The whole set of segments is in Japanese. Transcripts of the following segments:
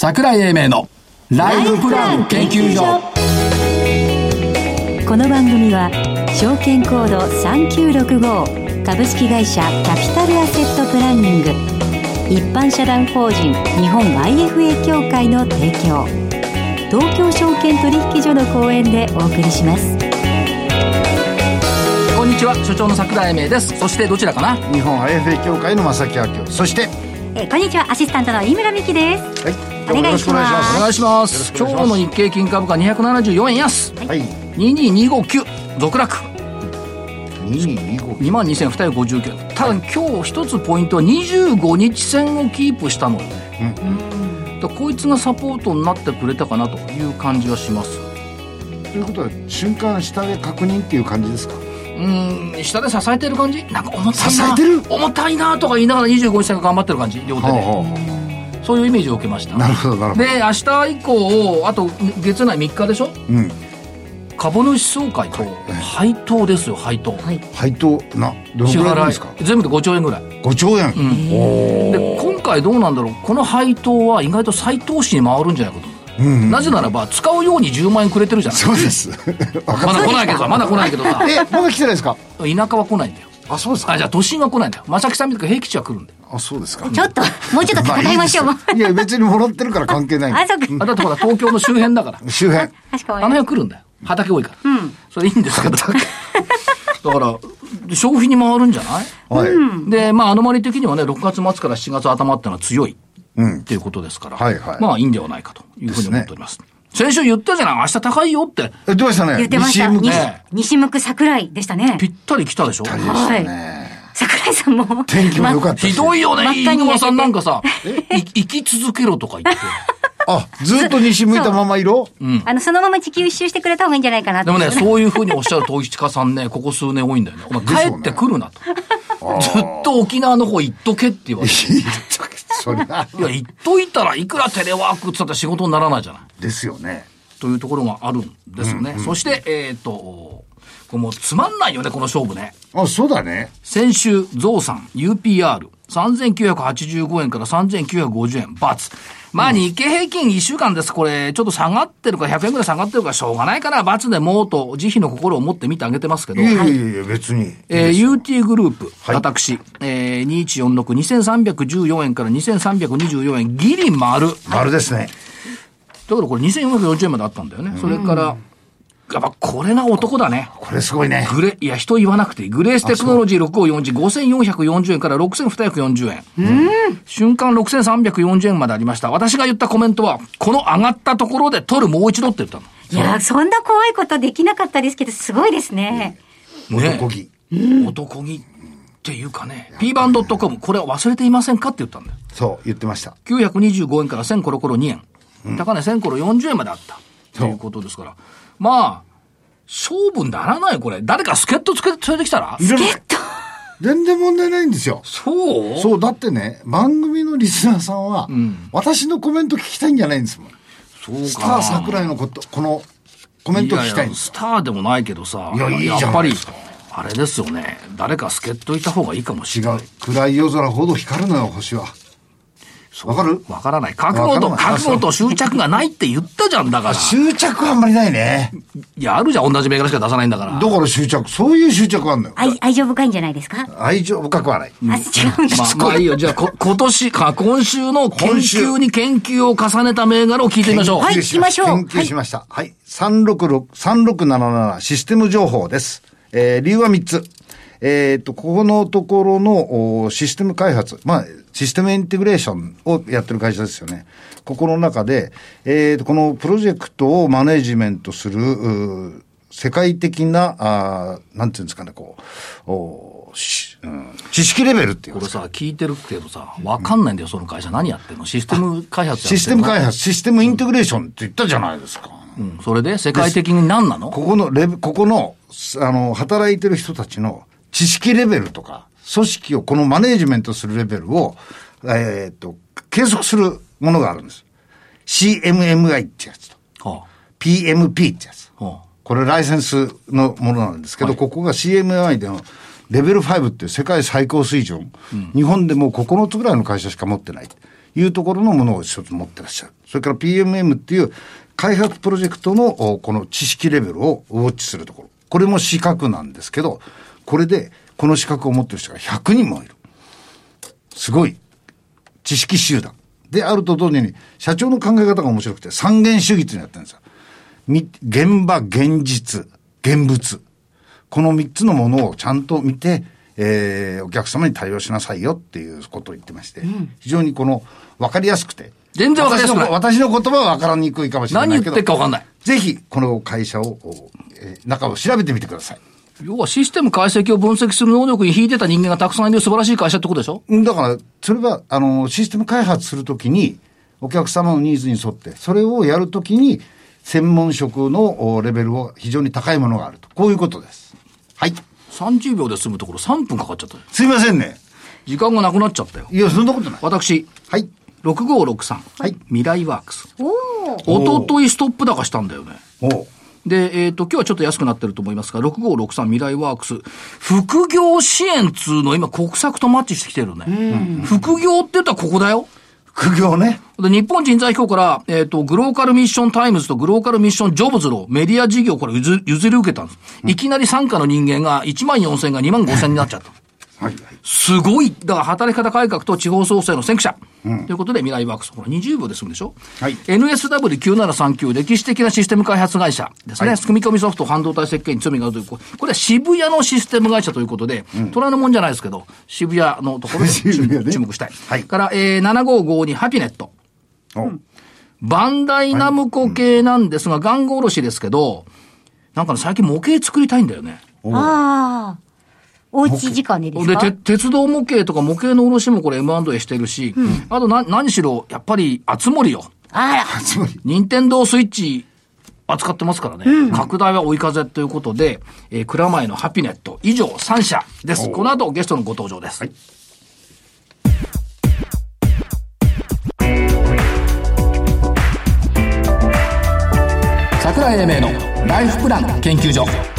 桜井英明のライフプラン研究所。この番組は証券コード3965株式会社キャピタルアセットプランニング一般社団法人日本 IFA 協会の提供東京証券取引所の講演でお送りしますこんにちは所長の桜井英明です。そしてどちらかな？日本 IFA 協会の正木明夫。そしてえーこんにちはアシスタントの飯村美希です。はいお願いします。お願いします。よろしくお願いします。今日の日経金株価274円安。はい。22259続落。2225 2万2259円ただ今日一つポイントは25日線をキープしたのよ。ね、だからこいつがサポートになってくれたかなという感じはします。ということは瞬間下で確認っていう感じですか？うーん下で支えてる感じ？なんか重たいな。支えてる？重たいなとか言いながら25日線が頑張ってる感じ？両手で、はそういうイメージを受けました。なるほどなるほど。で明日以降あと月内3日でしょ？うん。株主総会と配当ですよ配当、はい。配当などの支払ぐらいですか？い全部で5兆円ぐらい。5兆円、おで今回どうなんだろう？この配当は意外と再投資に回るんじゃないかと、うんなぜならば使うように10万円くれてるじゃない。そうです。まだっ来ないけどさまだ来ないけどさ。たえまだ来てないですか？田舎は来ないんだよあそうですか。あじゃあ都心は来ないんだよ。正木さんみたいな平吉は来るんだよ。あそうですか。ちょっともうちょっと戦いましょう、あいいいや別にもらってるから関係ないあそっか。あだってほら東京の周辺だから。周辺。確かあの辺来るんだよ畑多いから、それいいんですけどだから消費に回るんじゃない？はい、で、まあ、アノマリ的にはね、6月末から7月頭っていうのは強いうんっていうことですから、はいはい。まあ、いいんではないかというふうに思っております。先週言ったじゃない？明日高いよって、えどうでしたね。言ってました。西ね西向く桜井でしたね。ぴ。ったり来たでしょ？大変でしたね、桜井さんも。天気も良かったし。ひどいよね、飯沼さんなんか焼さ、い生き続けろとか言って。あずっと西向いたまま色あの、そのまま地球一周してくれた方がいいんじゃないかなってでもね、そういうふうにおっしゃる統一家さんね、ここ数年多いんだよね。お前帰ってくるなと。ずっと沖縄の方行っとけって言われて。それはいや、行っといたらいくらテレワークって言ったって仕事にならないじゃない。ですよねというところがあるんですよね。そして、えっ、と、これもうつまんないよね、この勝負ね。あそうだね先週、ゾウさん、UPR、3985円から3950円、×。まあ、日経平均1週間です。これ、ちょっと下がってるか、100円ぐらい下がってるから、しょうがないから、×でもうと、慈悲の心を持って見てあげてますけど。い、やいやいや別に。えー UT グループ、はい。私、えー、2146、2314円から2324円、ギリ丸。丸ですね。だからこれ2440円まであったんだよね。それから、やっぱこれが男だね。これすごいねグレ、いや、人言わなくていい。グレーステクノロジー6540、5440円から6240円。瞬間6340円までありました。私が言ったコメントは、この上がったところで取るもう一度って言ったの。いや、そんな怖いことできなかったですけど、すごいですね。ね男気男気っていうかね、p バン .com、これは忘れていませんかって言ったんだよ。そう言ってました925円から1000コロコロ2円。高値1000コロ40円まであった。ということですから。まあ、勝負にならないよこれ。誰か助っ人つけ、連れてきたら？いらない全然問題ないんですよそう？そうだってね番組のリスナーさんは、私のコメント聞きたいんじゃないんですもんそうか。スター桜井のことこのコメント聞きたいんですスターでもないけどさ。いやいいやっぱりあれですよね。誰か助っ人いた方がいいかもし違れない。う暗い夜空ほど光るのよ星はわかる？わからない。覚悟と、覚悟と執着がないって言ったじゃん、だから。執着はあんまりないねいや、あるじゃん、同じ銘柄しか出さないんだから。だから執着？そういう執着あんのよ愛、愛情深いんじゃないですか？愛情深くはないあ、違うんだ。まあ、まあいいよ。じゃあ、こ 今年か、今週の研今週究に研究を重ねた銘柄を聞いてみましょう。はい研究しまし行きましょう研究しました。はい。366、3677システム情報です。えー、理由は3つ。えっ、と、ここのところのおシステム開発、まあ、システムインテグレーションをやってる会社ですよね。ここの中で、えーと、このプロジェクトをマネジメントする、世界的な、あーなんていうんですかね、こう、おしうん、知識レベルっていうかこれさ、聞いてるけどさ、わかんないんだよ、その会社。何やってんの？システム開発システム開発、システムインテグレーションって言ったじゃないですか。うん。それで、世界的に何なの？ここのレベ、ここの、あの、働いてる人たちの知識レベルとか、組織を、このマネージメントするレベルを、えーっと、計測するものがあるんです。CMMI ってやつと、は PMP ってやつ。あ、はこれライセンスのものなんですけど、ここが CMI でのレベル5っていう世界最高水準、日本でも9つぐらいの会社しか持ってないというところのものを一つ持ってらっしゃる。それから PMM っていう開発プロジェクトのおこの知識レベルをウォッチするところ。これも資格なんですけど、これでこの資格を持ってる人が100人もいる。すごい知識集団。であると同時に、社長の考え方が面白くて、三元主義っていうのやってるんですよ。み現場、現実、現物。この三つのものをちゃんと見て、えー、お客様に対応しなさいよっていうことを言ってまして、非常にこの、わかりやすくて。全然わかりやすくない私の私の言葉はわからにくいかもしれないけど。何言ってるかわかんない。ぜひ、この会社を、おえー中を調べてみてください。要はシステム解析を分析する能力に引いてた人間がたくさんいる素晴らしい会社ってことでしょ？うんだから、それは、あの、システム開発するときに、お客様のニーズに沿って、それをやるときに、専門職のおレベルを非常に高いものがあると。こういうことです。はい。?30 秒で済むところ3分かかっちゃったよ。すいませんね。時間がなくなっちゃったよ。いや、そんなことない。私、はい。6563。はい未来ワークス。おお。おとといストップ高したんだよね。おうで、えっ、と、今日はちょっと安くなってると思いますが、6563未来ワークス。副業支援つうの今国策とマッチしてきてるね。副業って言ったらここだよ。副業ね。で、日本人材機構から、えっ、と、グローカルミッションタイムズとグローカルミッションジョブズのメディア事業をこれ譲譲り受けたんです。いきなり参加の人間が1万4000が2万5000になっちゃった。はい。すごい。だから働き方改革と地方創生の先駆者。ということで未来ワークス。これ20秒で済むでしょ？はい NSW9739 歴史的なシステム開発会社ですね。組み込みソフト半導体設計に罪があるという。ここれは渋谷のシステム会社ということで、虎のもんじゃないですけど、渋谷のところで注 渋谷ね注目したい。はいから、えー、7552ハピネット。おうバンダイナムコ系なんですが、玩具卸ですけど、なんかね、最近模型作りたいんだよね。ああ。おうち時間でですで、かて鉄道模型とか模型の卸もこれ M&A してるし、あとな、何しろ、やっぱり、あつ森よ。あら。つまり、任天堂スイッチ扱ってますからね。拡大は追い風ということで、えー、蔵前のハピネット、以上3社です。この後ゲストのご登場です。桜井英明のライフプラン研究所。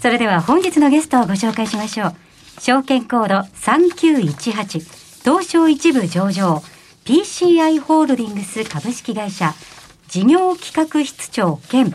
それでは本日のゲストをご紹介しましょう。証券コード3918東証一部上場 PCI ホールディングス株式会社事業企画室長兼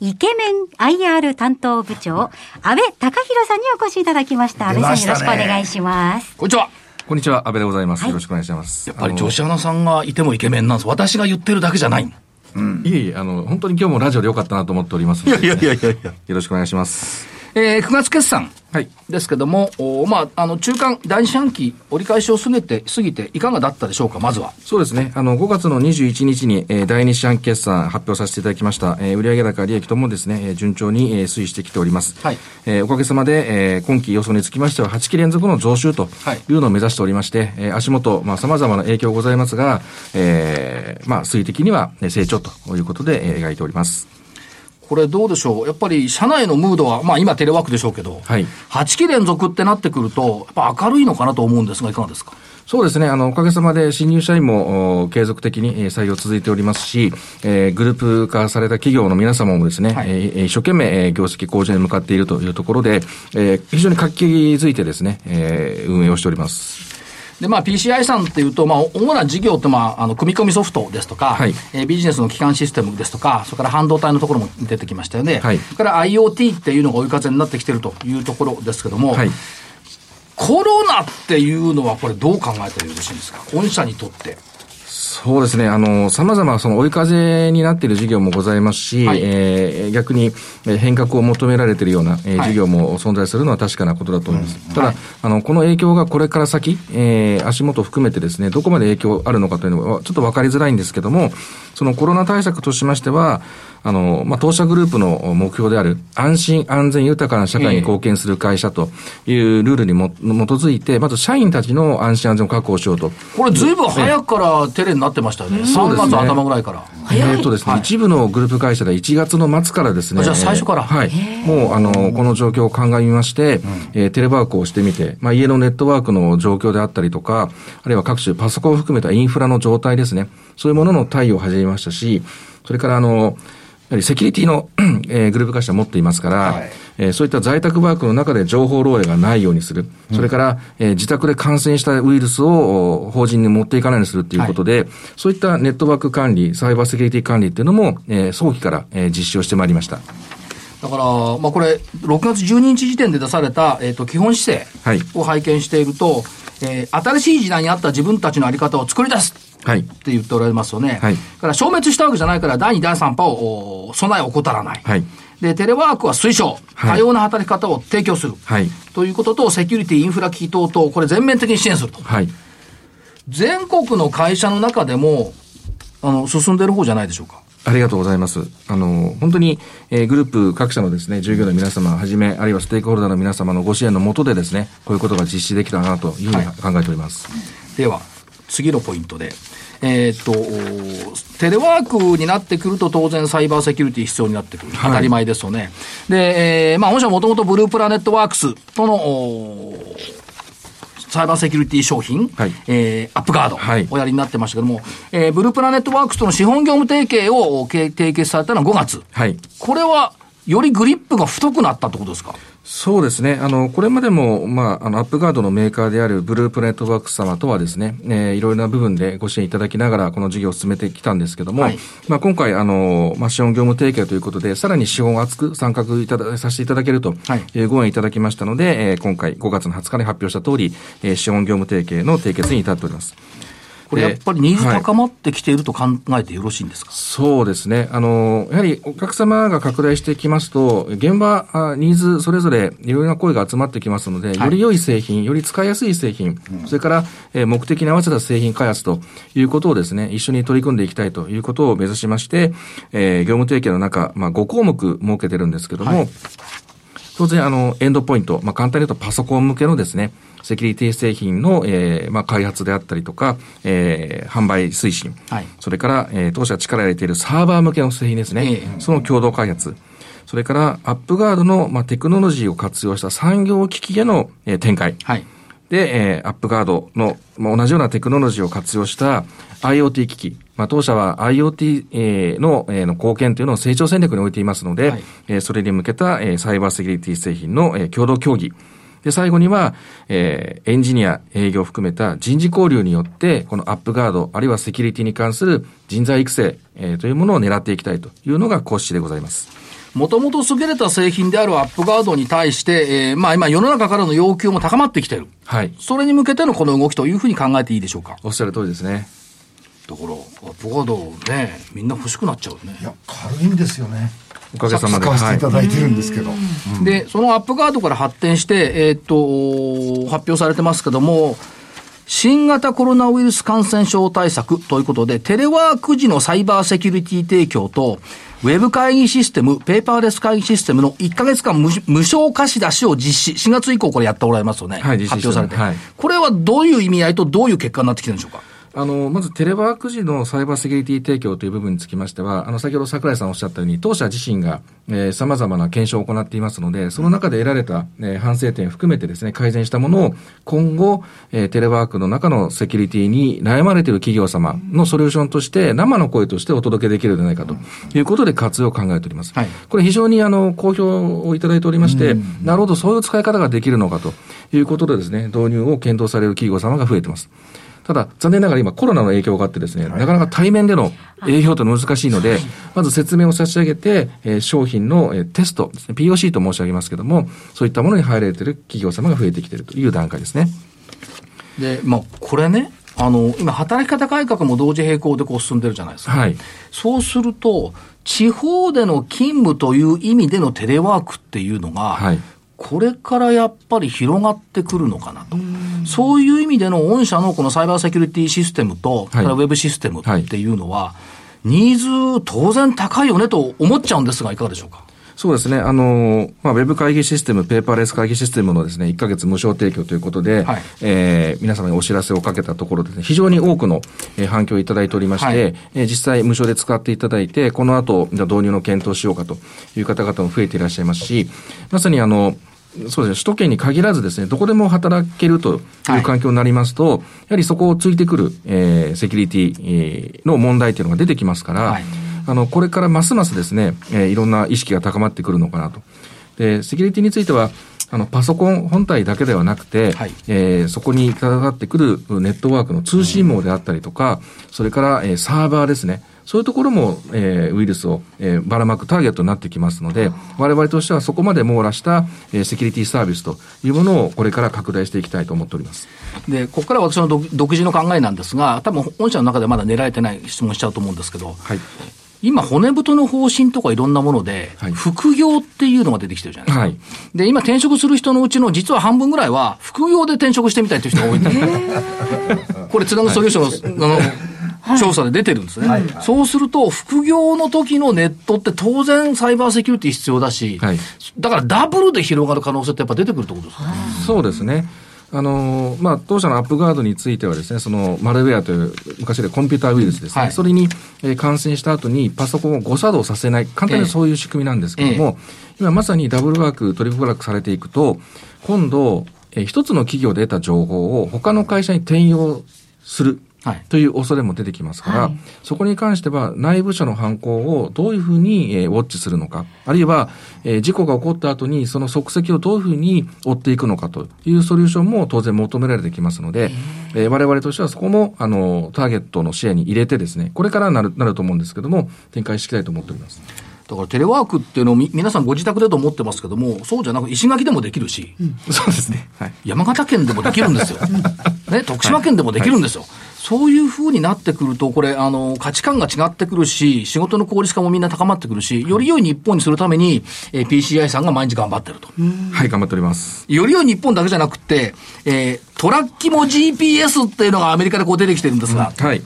イケメン IR 担当部長安倍隆弘さんにお越しいただきました。安倍さんよろしくお願いします。こんにちは。こんにちは、安倍でございます。はいよろしくお願いします。やっぱり女子アナさんがいてもイケメンなんです。私が言ってるだけじゃない。あのいえいえ、あの、本当に今日もラジオでよかったなと思っておりますので。いやいやいや。よろしくお願いします。えー、9月決算はい。ですけども、おまあ、あの、中間、第二四半期、折り返しを過ぎて、過ぎて、いかがだったでしょうか、まずは。そうですね。あの、5月の21日に、えー第2四半期決算発表させていただきました。えー売上高、利益ともですね、えー順調に、えー推移してきております。はいえーおかげさまで、えー今期予想につきましては、8期連続の増収とはいいうのを目指しておりまして、えー足元、まあ、様々な影響ございますが、えーまあ、推移的にはえー成長ということで、えー描いております。これどうでしょう？やっぱり、社内のムードは、まあ今テレワークでしょうけど、はい8期連続ってなってくると、やっぱ明るいのかなと思うんですが、いかがですか？そうですね。あの、おかげさまで新入社員もお継続的にえー採用続いておりますし、えーグループ化された企業の皆様もですね、はいえーえー一生懸命えー業績向上に向かっているというところで、えー非常に活気づいてですね、えー運営をしております。で、まあ PCI さんっていうと、まあ主な事業って、まあ、あの、組み込みソフトですとか、はいえービジネスの基幹システムですとか、それから半導体のところも出てきましたよね。はいそれから IoT っていうのが追い風になってきてるというところですけども、はい。コロナっていうのはこれどう考えたらよろしいんですか？御社にとって。そうですね。あの、様々その追い風になっている事業もございますし、はいえー逆にえー変革を求められているような、えーはい事業も存在するのは確かなことだと思います。ただ、あの、この影響がこれから先、えー足元含めてですね、どこまで影響あるのかというのはちょっと分かりづらいんですけども、そのコロナ対策としましては、あの、まあ、当社グループの目標である安心安全豊かな社会に貢献する会社というルールにも基づいて、まず社員たちの安心安全を確保しようと。これずいぶん早くからテレになってましたよね。3そうですね月頭ぐらいから。えーとですね、はい一部のグループ会社で1月の末からですね。あじゃあ最初からえーはい。もう、あの、この状況を鑑みまして、えーテレワークをしてみて、まあ、家のネットワークの状況であったりとか、あるいは各種パソコンを含めたインフラの状態ですね。そういうものの対応を始めましたし、それからあの、やはりセキュリティの、えー、グループ会社を持っていますから、はい、えー、そういった在宅ワークの中で情報漏洩がないようにする。それから、えー、自宅で感染したウイルスを法人に持っていかないようにするということで、はい、そういったネットワーク管理、サイバーセキュリティ管理っていうのも、えー、早期から、えー、実施をしてまいりました。だから、まあ、これ、6月12日時点で出された、えっ、ー、と、基本姿勢を拝見していると、はい、えー、新しい時代に合った自分たちのあり方を作り出すはい、って言っておられますよね。はい、から消滅したわけじゃないから、第2、第3波を備えを怠らない。はい、で、テレワークは推奨。多様な働き方を提供する。はい、ということと、セキュリティ、インフラ機器等々、これ全面的に支援すると。はい、全国の会社の中でも、あの、進んでる方じゃないでしょうか。ありがとうございます。あの、本当に、えー、グループ各社のですね、従業員の皆様はじめ、あるいはステークホルダーの皆様のご支援のもとでですね、こういうことが実施できたなというふうに考えております。はい、では、次のポイントで、えー、っと、テレワークになってくると当然サイバーセキュリティ必要になってくる。当たり前ですよね。はい、で、えー、まあ、御社もともとブループラネットワークスとの、サイバーセキュリティ商品、はい、えー、アップガードをやりになってましたけども、はい、えー、ブループラネットワークスとの資本業務提携を締結されたのは5月。はい、これは、よりグリップが太くなったってことですか？そうですね。あの、これまでも、まあ、あの、アップガードのメーカーであるブループネットワークス様とはですね、えー、いろいろな部分でご支援いただきながら、この事業を進めてきたんですけども、はい、まあ、今回、あの、まあ、資本業務提携ということで、さらに資本を厚く参画いただ、させていただけると、はい、えー、ご縁いただきましたので、えー、今回5月の20日に発表した通り、えー、資本業務提携の締結に至っております。これやっぱりニーズ高まってきていると考えてよろしいんですか、はい、そうですね。あの、やはりお客様が拡大してきますと、現場、ニーズそれぞれいろいろな声が集まってきますので、より良い製品、より使いやすい製品、それから、え目的に合わせた製品開発ということをですね、一緒に取り組んでいきたいということを目指しまして、えー、業務提携の中、まあ、5項目設けてるんですけども、はい当然、あの、エンドポイント、まあ、簡単に言うとパソコン向けのですね、セキュリティ製品の、えー、まあ、開発であったりとか、えー、販売推進、はい、それから、えー、当社力を入れているサーバー向けの製品ですね、えー、その共同開発、それからアップガードの、まあ、テクノロジーを活用した産業機器への、えー、展開。はい。で、えー、アップガードの、まあ、同じようなテクノロジーを活用した IoT 機器、まあ、当社は IoT、えー、の、えー、の貢献というのを成長戦略に置いていますので、はい、えー、それに向けた、えー、サイバーセキュリティ製品の、えー、共同協議、で、最後には、えー、エンジニア、営業を含めた人事交流によって、このアップガード、あるいはセキュリティに関する人材育成、えー、というものを狙っていきたいというのが骨子でございます。もともと優れた製品であるアップガードに対して、えー、まあ今世の中からの要求も高まってきてる。はい。それに向けてのこの動きというふうに考えていいでしょうか？おっしゃる通りですね。だから、アップガードね、みんな欲しくなっちゃうね。いや、軽いんですよね。おかげさまで。使わせていただいてるんですけど。で、そのアップガードから発展して、えー、っと、発表されてますけども、新型コロナウイルス感染症対策ということで、テレワーク時のサイバーセキュリティ提供と、ウェブ会議システム、ペーパーレス会議システムの1ヶ月間無無償貸し出しを実施、4月以降これやっておられますよね。はい、発表されて、はい。これはどういう意味合いとどういう結果になってきてるんでしょうか？あの、まずテレワーク時のサイバーセキュリティ提供という部分につきましては、あの、先ほど桜井さんおっしゃったように、当社自身が、えー、様々な検証を行っていますので、その中で得られた、えー、反省点含めてですね、改善したものを、今後、えー、テレワークの中のセキュリティに悩まれている企業様のソリューションとして、生の声としてお届けできるのではないかということで活用を考えております。はい、これ非常にあの、好評をいただいておりまして、なるほど、そういう使い方ができるのかということでですね、導入を検討される企業様が増えています。ただ、残念ながら今コロナの影響があってですね、なかなか対面での営業というのは難しいので、まず説明を差し上げて、えー、商品の、えー、テストね、POC と申し上げますけども、そういったものに入られている企業様が増えてきているという段階ですね。で、まあ、これね、あの、今、働き方改革も同時並行でこう進んでるじゃないですか。はい。そうすると、地方での勤務という意味でのテレワークっていうのが、はい、これからやっぱり広がってくるのかなと。そういう意味での御社のこのサイバーセキュリティシステムと、はい、ウェブシステムっていうのは、ニーズ当然高いよねと思っちゃうんですが、いかがでしょうか？そうですね。あの、まあ、ウェブ会議システム、ペーパーレス会議システムのですね、1ヶ月無償提供ということで、はい、えー、皆様にお知らせをかけたところですね、非常に多くの、えー、反響をいただいておりまして、はい、えー、実際無償で使っていただいて、この後、じゃ導入の検討しようかという方々も増えていらっしゃいますし、まさにあの、そうですね、首都圏に限らずですね、どこでも働けるという環境になりますと、はい、やはりそこをついてくる、えー、セキュリティの問題というのが出てきますから、はい、あの、これからますますですね、えー、いろんな意識が高まってくるのかなと。で、セキュリティについては、あの、パソコン本体だけではなくて、はい、えー、そこにかかってくるネットワークの通信網であったりとか、それから、えー、サーバーですね。そういうところも、えー、ウイルスを、えー、ばらまくターゲットになってきますので、我々としてはそこまで網羅した、えー、セキュリティサービスというものをこれから拡大していきたいと思っております。で、ここから私の独自の考えなんですが、多分本社の中でまだ狙えてない質問しちゃうと思うんですけど、はい、今、骨太の方針とかいろんなもので、はい、副業っていうのが出てきてるじゃないですか。はい、で、今転職する人のうちの実は半分ぐらいは、副業で転職してみたいという人が多いんだ これ、つなぐソリューションの、あの、調査で出てるんですね、はい。はい、そうすると、副業の時のネットって当然サイバーセキュリティ必要だし、はい、だからダブルで広がる可能性ってやっぱ出てくるってことですか、そうですね。あのまあ、当社のアップガードについてはですね、そのマルウェアという昔でコンピューターウイルスですね、はい、それに、えー、感染した後にパソコンを誤作動させない、簡単にそういう仕組みなんですけれども、えー、今まさにダブルワーク、トリプルワークされていくと、今度、えー、一つの企業で得た情報を他の会社に転用する。という恐れも出てきますから、はい、そこに関しては内部者の犯行をどういうふうに、えー、ウォッチするのか、あるいは、えー、事故が起こった後にその足跡をどういうふうに追っていくのかというソリューションも当然求められてきますので、えー、我々としてはそこもあのターゲットの視野に入れてですね、これからなるなると思うんですけども、展開していきたいと思っております。だからテレワークっていうのを皆さんご自宅でと思ってますけども、そうじゃなく石垣でもできるし、うん、そうですね、はい、山形県でもできるんですよ。ね、徳島県でもできるんですよ。はいはいそういうふうになってくると、これ、あの、価値観が違ってくるし、仕事の効率化もみんな高まってくるし、より良い日本にするために、えー、PCI さんが毎日頑張ってると。はい、頑張っております。より良い日本だけじゃなくて、えー、トラッキも GPS っていうのがアメリカでこう出てきてるんですが。うん、はい。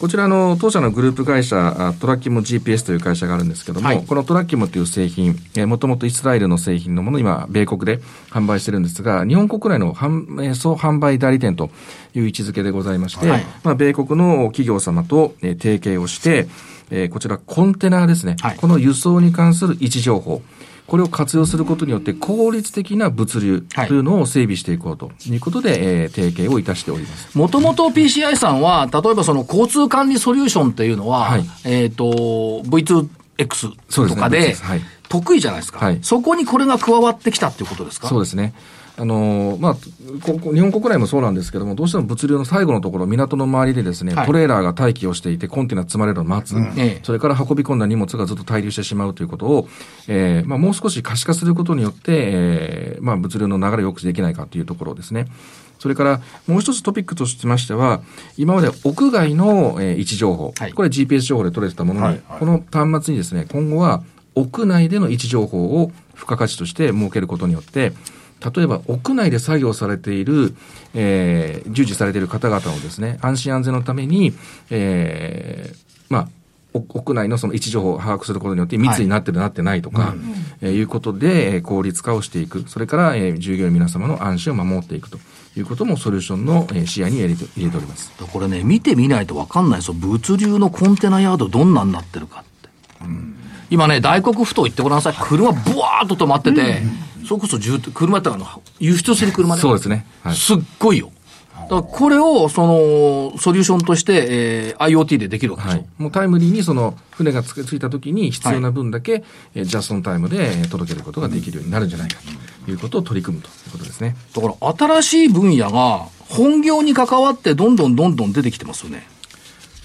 こちらの当社のグループ会社、トラッキモ GPS という会社があるんですけども、はい、このトラッキモという製品、もともとイスラエルの製品のものを今、米国で販売してるんですが、日本国内の販総販売代理店という位置づけでございまして、はい、まあ、米国の企業様と提携をして、えー、こちらコンテナですね、はい、この輸送に関する位置情報、これを活用することによって効率的な物流というのを整備していこうということで、はい、えー、提携をいたしております。もともと PCI さんは、例えばその交通管理ソリューションっていうのは、はい、えっ、ー、と、V2X とかで、ねはい、得意じゃないですか、はい、そこにこれが加わってきたっていうことですか？そうですね。あのまあ、日本国内もそうなんですけども、どうしても物流の最後のところ、港の周りでですね、はい、トレーラーが待機をしていて、コンテナ積まれるのを待つ、うん、それから運び込んだ荷物がずっと滞留してしまうということを、えーまあ、もう少し可視化することによって、えーまあ、物流の流れを良くできないかというところですね。それからもう一つトピックとしましては、今まで屋外の、えー、位置情報、はい、これ GPS 情報で取れてたものに、はい。はい、この端末にですね、今後は屋内での位置情報を付加価値として設けることによって、例えば屋内で作業されている、えー、従事されている方々をですね、安心安全のために、えー、まあ、屋内のその位置情報を把握することによって密になってる、なってないとか、えー、いうことで、えー、効率化をしていく。それから、えー、従業員皆様の安心を守っていくということもソリューションの、えー、視野に入れて入れております。これね、見てみないとわかんないですよ。物流のコンテナヤードどんなになってるかって。うん、今ね、大黒ふ頭行ってごらんなさい。車ブワーっと止まってて、うんそれこそ車ってあの、輸出する車ね。そうですね。はい、すっごいよ。だからこれを、その、ソリューションとして、えー、IoT でできるわけですよ、はい、もうタイムリーに、その、船がつついた時に必要な分だけ、はい、えー、ジャストンタイムで届けることができるようになるんじゃないかということを取り組むということですね。だから、新しい分野が、本業に関わって、どんどんどんどん出てきてますよね。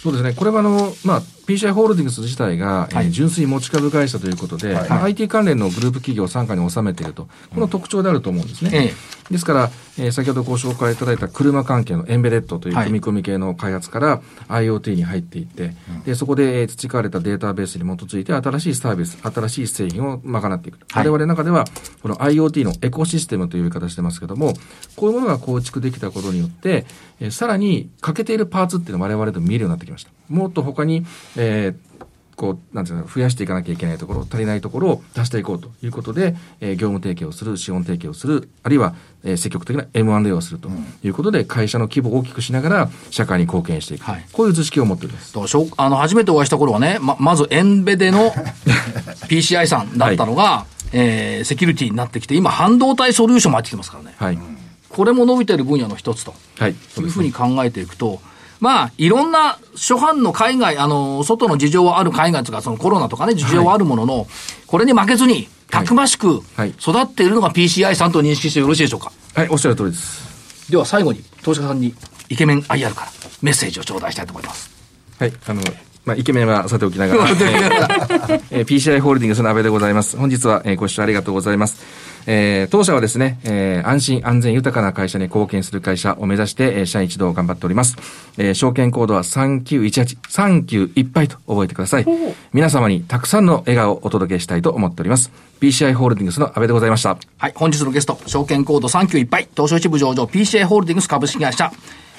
そうですね。これはあの、まあ、PCI ホールディングス自体が、はい、えー、純粋持ち株会社ということで、はい、まあ、IT 関連のグループ企業を傘下に収めていると、この特徴であると思うんですね。ええ、ですから、えー、先ほどご紹介いただいた車関係のエンベレットという組み込み系の開発から IoT に入っていって、はい、でそこで、えー、培われたデータベースに基づいて新しいサービス、新しい製品を賄っていく。はい、我々の中では、この IoT のエコシステムという言い方してますけども、こういうものが構築できたことによって、えー、さらに欠けているパーツっていうのは我々でも見えるようになってきました。もっと他に、えー、こう、なんていうの、増やしていかなきゃいけないところ、足りないところを出していこうということで、えー、業務提携をする、資本提携をする、あるいは、えー、積極的な M&A をするということで、会社の規模を大きくしながら、社会に貢献していく。はい、こういう図式を持っています。あの、初めてお会いした頃はね、ま、まず、エンベデの PCI さんだったのが、はい、えー、セキュリティになってきて、今、半導体ソリューションも入ってきてますからね。はい。これも伸びてる分野の一つと。はい。いうふうに考えていくと、まあ、いろんな初版の海外、あの、外の事情はある海外とか、そのコロナとかね、事情はあるものの、これに負けずに、たくましくはい育っているのが PCI さんと認識してよろしいでしょうか？はい、おっしゃる通りです。では最後に、投資家さんにイケメン IR からメッセージを頂戴したいと思います。はい、あの、まあ、イケメンはさておきながら、えーえー PCI ホールディングスの安倍でございます。本日は、えーご視聴ありがとうございます。えー当社はですね、えー安心安全豊かな会社に貢献する会社を目指して、えー社員一同頑張っております。えー証券コードは3918、39いっぱいと覚えてください。皆様にたくさんの笑顔をお届けしたいと思っております。PCI ホールディングスの安倍でございました。はい、本日のゲスト、証券コード39いっぱい、東証一部上場 PCI ホールディングス株式会社、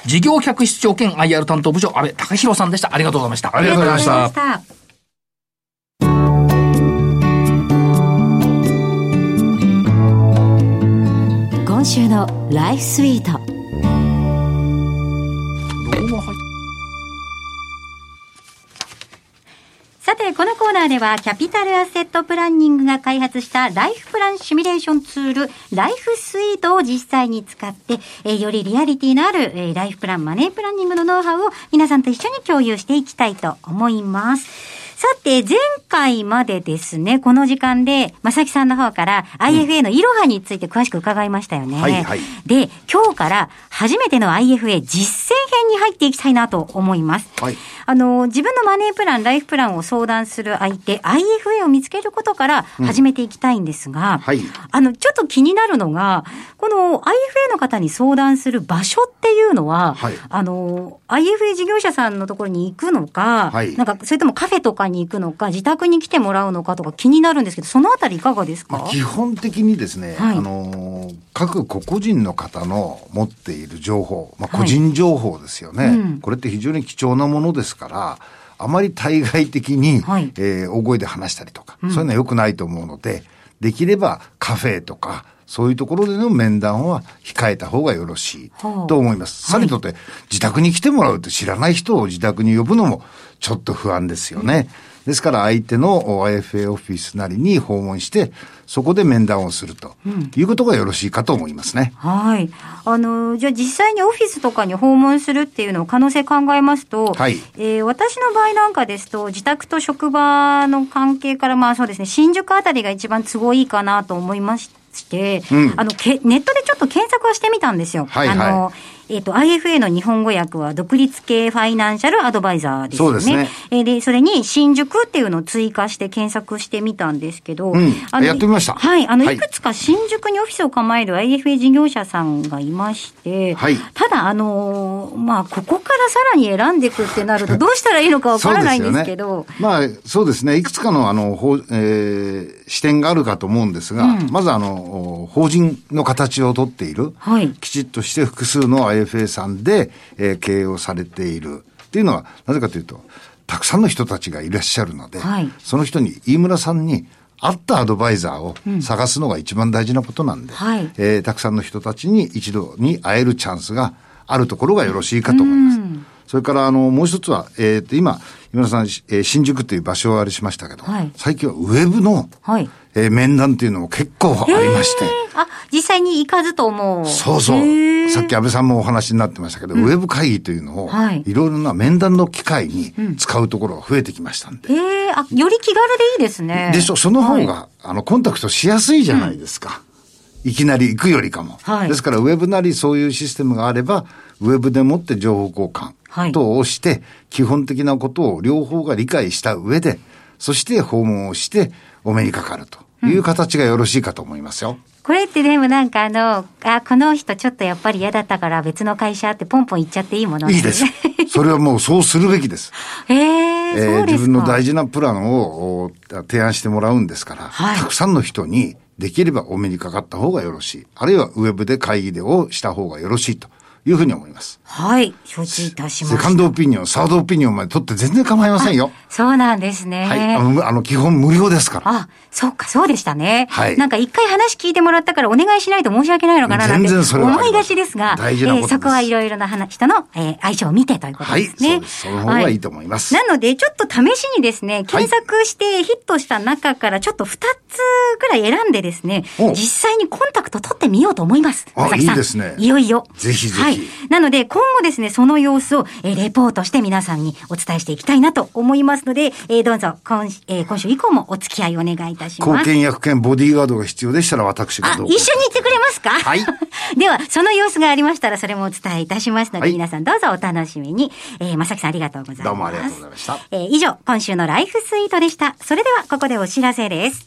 事業客室長兼 IR 担当部長、安倍隆弘さんでした。ありがとうございましたありがとうございました今週のライフスイートさて、このコーナーでは、キャピタルアセットプランニングが開発したライフプランシミュレーションツール、ライフスイートを実際に使って、えーよりリアリティのある、えーライフプラン、マネープランニングのノウハウを皆さんと一緒に共有していきたいと思います。さて、前回までですね、この時間で、正木さんの方から IFA のイロハについて詳しく伺いましたよね。はいはいで、今日から初めての IFA 実践編に入っていきたいなと思います。はいあの、自分のマネープラン、ライフプランを相談する相手、IFA を見つけることから始めていきたいんですが、はい。あの、ちょっと気になるのが、この IFA の方に相談する場所っていうのは、はい。あの、IFA 事業者さんのところに行くのか、はい。なんか、それともカフェとかに行くのか、自宅に来てもらうのかとか気になるんですけど、そのあたりいかがですか、まあ、基本的にですね、はい。あのー各個々人の方の持っている情報、まあ、はい。個人情報ですよね、うん。これって非常に貴重なものですから、あまり対外的に、はい。えー大声で話したりとか、そういうのは良くないと思うので、できればカフェとか、そういうところでの面談は控えた方がよろしいはあと思います。さりとって、自宅に来てもらうって知らない人を自宅に呼ぶのもちょっと不安ですよね。ですから相手の IFA オフィスなりに訪問して、そこで面談をするということがよろしいかと思いますね。はい。あの、じゃあ実際にオフィスとかに訪問するっていうのを可能性考えますと、はいえー私の場合なんかですと、自宅と職場の関係から、まあそうですね、新宿あたりが一番都合いいかなと思いまして、うんあのけ、ネットでちょっと検索をしてみたんですよ。はいはいあの、えっ、と、IFA の日本語訳は、独立系ファイナンシャルアドバイザーですよね。そうですね。えーで、それに、新宿っていうのを追加して検索してみたんですけど、うん。あのやってみました。はい。あの、はい。いくつか新宿にオフィスを構える IFA 事業者さんがいまして、はい。ただ、あのーまあ、ここからさらに選んでいくってなると、どうしたらいいのかわからないんですけど、まあ、そうですね。いくつかの、あの、法えー視点があるかと思うんですが、まず、あの、法人の形をとっている、はい。きちっとして複数の IFA さんで、えー経営をされている。っていうのは、なぜかというと、たくさんの人たちがいらっしゃるので、はい。その人に、飯村さんに、合ったアドバイザーを探すのが一番大事なことなんで、はい。えーたくさんの人たちに一度に会えるチャンスがあるところがよろしいかと思います。それから、あの、もう一つは、えっ、と、今、今田さん、えー新宿という場所をあれしましたけど、はい最近はウェブの、はいえー面談っていうのも結構ありまして、えーあ、実際に行かずと思う。そうそう。さっき安倍さんもお話になってましたけど、ウェブ会議というのを、はいいろいろな面談の機会に使うところが増えてきましたんで。ええあ、より気軽でいいですね。でしょ、その方が、はいあの、コンタクトしやすいじゃないですか。いきなり行くよりかも。はいですから、ウェブなりそういうシステムがあれば、ウェブでもって情報交はい換等をして、基本的なことを両方が理解した上で、そして訪問をして、お目にかかるという形がよろしいかと思いますよ。これってでもなんかあの、あ、この人ちょっとやっぱり嫌だったから別の会社ってポンポン行っちゃっていいものなんいいです。それはもうそうするべきです。えええーそうですか。自分の大事なプランをお提案してもらうんですから、はいたくさんの人にできればお目にかかった方がよろしい。あるいはウェブで会議でをした方がよろしいというふうに思います。はい、承知いたしました。セカンドオピニオン、サードオピニオンまで取って全然構いませんよ。そうなんですね。はい。あの、あの基本無料ですから。あ、そうか、そうでしたね。はいなんか一回話聞いてもらったからお願いしないと申し訳ないのかななんて思いがちですが、大事なことですえーそこはいろいろな話人の、えー相性を見てということはい。ですね。そうです。その方がいいと思います。なので、ちょっと試しにですね、検索してヒットした中からちょっと2つぐらい選んでですね、お実際にコンタクト取ってみようと思います。あいいですねいよいよ。ぜひぜひははい。なので、今後ですね、その様子を、えーレポートして皆さんにお伝えしていきたいなと思いますので、えーどうぞ今、えー今週以降もお付き合いお願いいたします。貢献役兼ボディーガードが必要でしたら私があ、どうか一緒に行ってくれますか？はい。では、その様子がありましたら、それもお伝えいたしますので、はい皆さんどうぞお楽しみに。えー、まさきさんありがとうございます。どうもありがとうございました。えー以上、今週のライフスイートでした。それでは、ここでお知らせです。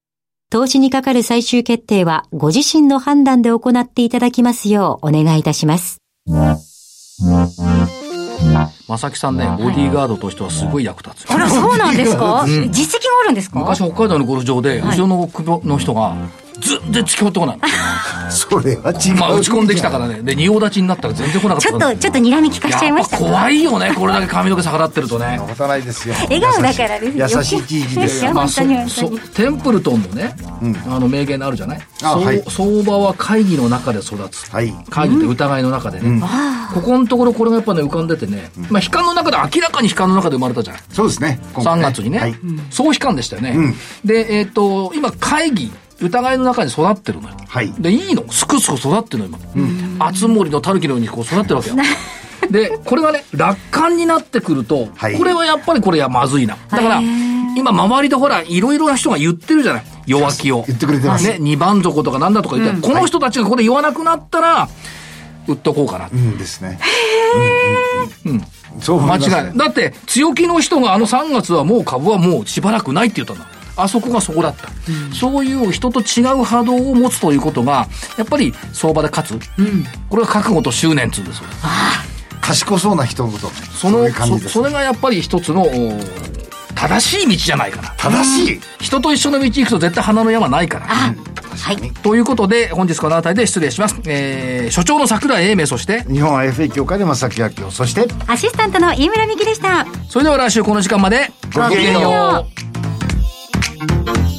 投資にかかる最終決定はご自身の判断で行っていただきますようお願いいたします。正木さんね、ボディーガードとしてはすごい役立つよ。あら、そうなんですか、実績があるんですか？昔北海道のゴルフ場で、後ろの首の人が、全然付き合ってこないの。それは違う。まあ、打ち込んできたからね。で、仁王立ちになったら全然来なかったちょっと、ちょっと睨み聞かしちゃいましたやっぱ怖いよね、これだけ髪の毛逆らってるとね。仕方ないですよ。笑顔だからですよ優しい記事ですよ。まあ、本そそテンプルトンのね、あの名言あるじゃない？そうあはい相場は会議の中で育つ。はい会議って疑いの中でね。ここのところこれがやっぱね浮かんでてね、まあ悲観の中で明らかに悲観の中で生まれたじゃないそうですね。今回3月にね、はい。総悲観でしたよね、でえっ、と今会議疑いの中に育ってるのよ、はい。でいいの。すくすく育ってるの今、熱森のタヌキのようにこう育ってるわけよ。でこれがね楽観になってくると、はい。これはやっぱりこれやまずいな。だから今周りでほらいろいろな人が言ってるじゃない？弱気を。言ってくれてます。ね二番底とかなんだとか言って、この人たちがここで言わなくなったら売っとこうかな。うんですね。うんうんうん。そう思間いますね。違いない。だって、強気の人があの3月はもう株はもうしばらくないって言ったんだ。あそこがそこだった。そういう人と違う波動を持つということが、やっぱり相場で勝つ。これが覚悟と執念っつうんですよ。賢そうな人ほどね。そのそれがやっぱり一つの、お正しい道じゃないかな。正しい。人と一緒の道行くと絶対花の山ないから。はい。ということで、本日この辺りで失礼します。えー、所長の桜井英明、そして、日本 IFA 協会で正木明夫、そして、アシスタントの飯村美希でした。それでは来週この時間まで、ごきげんようう。Música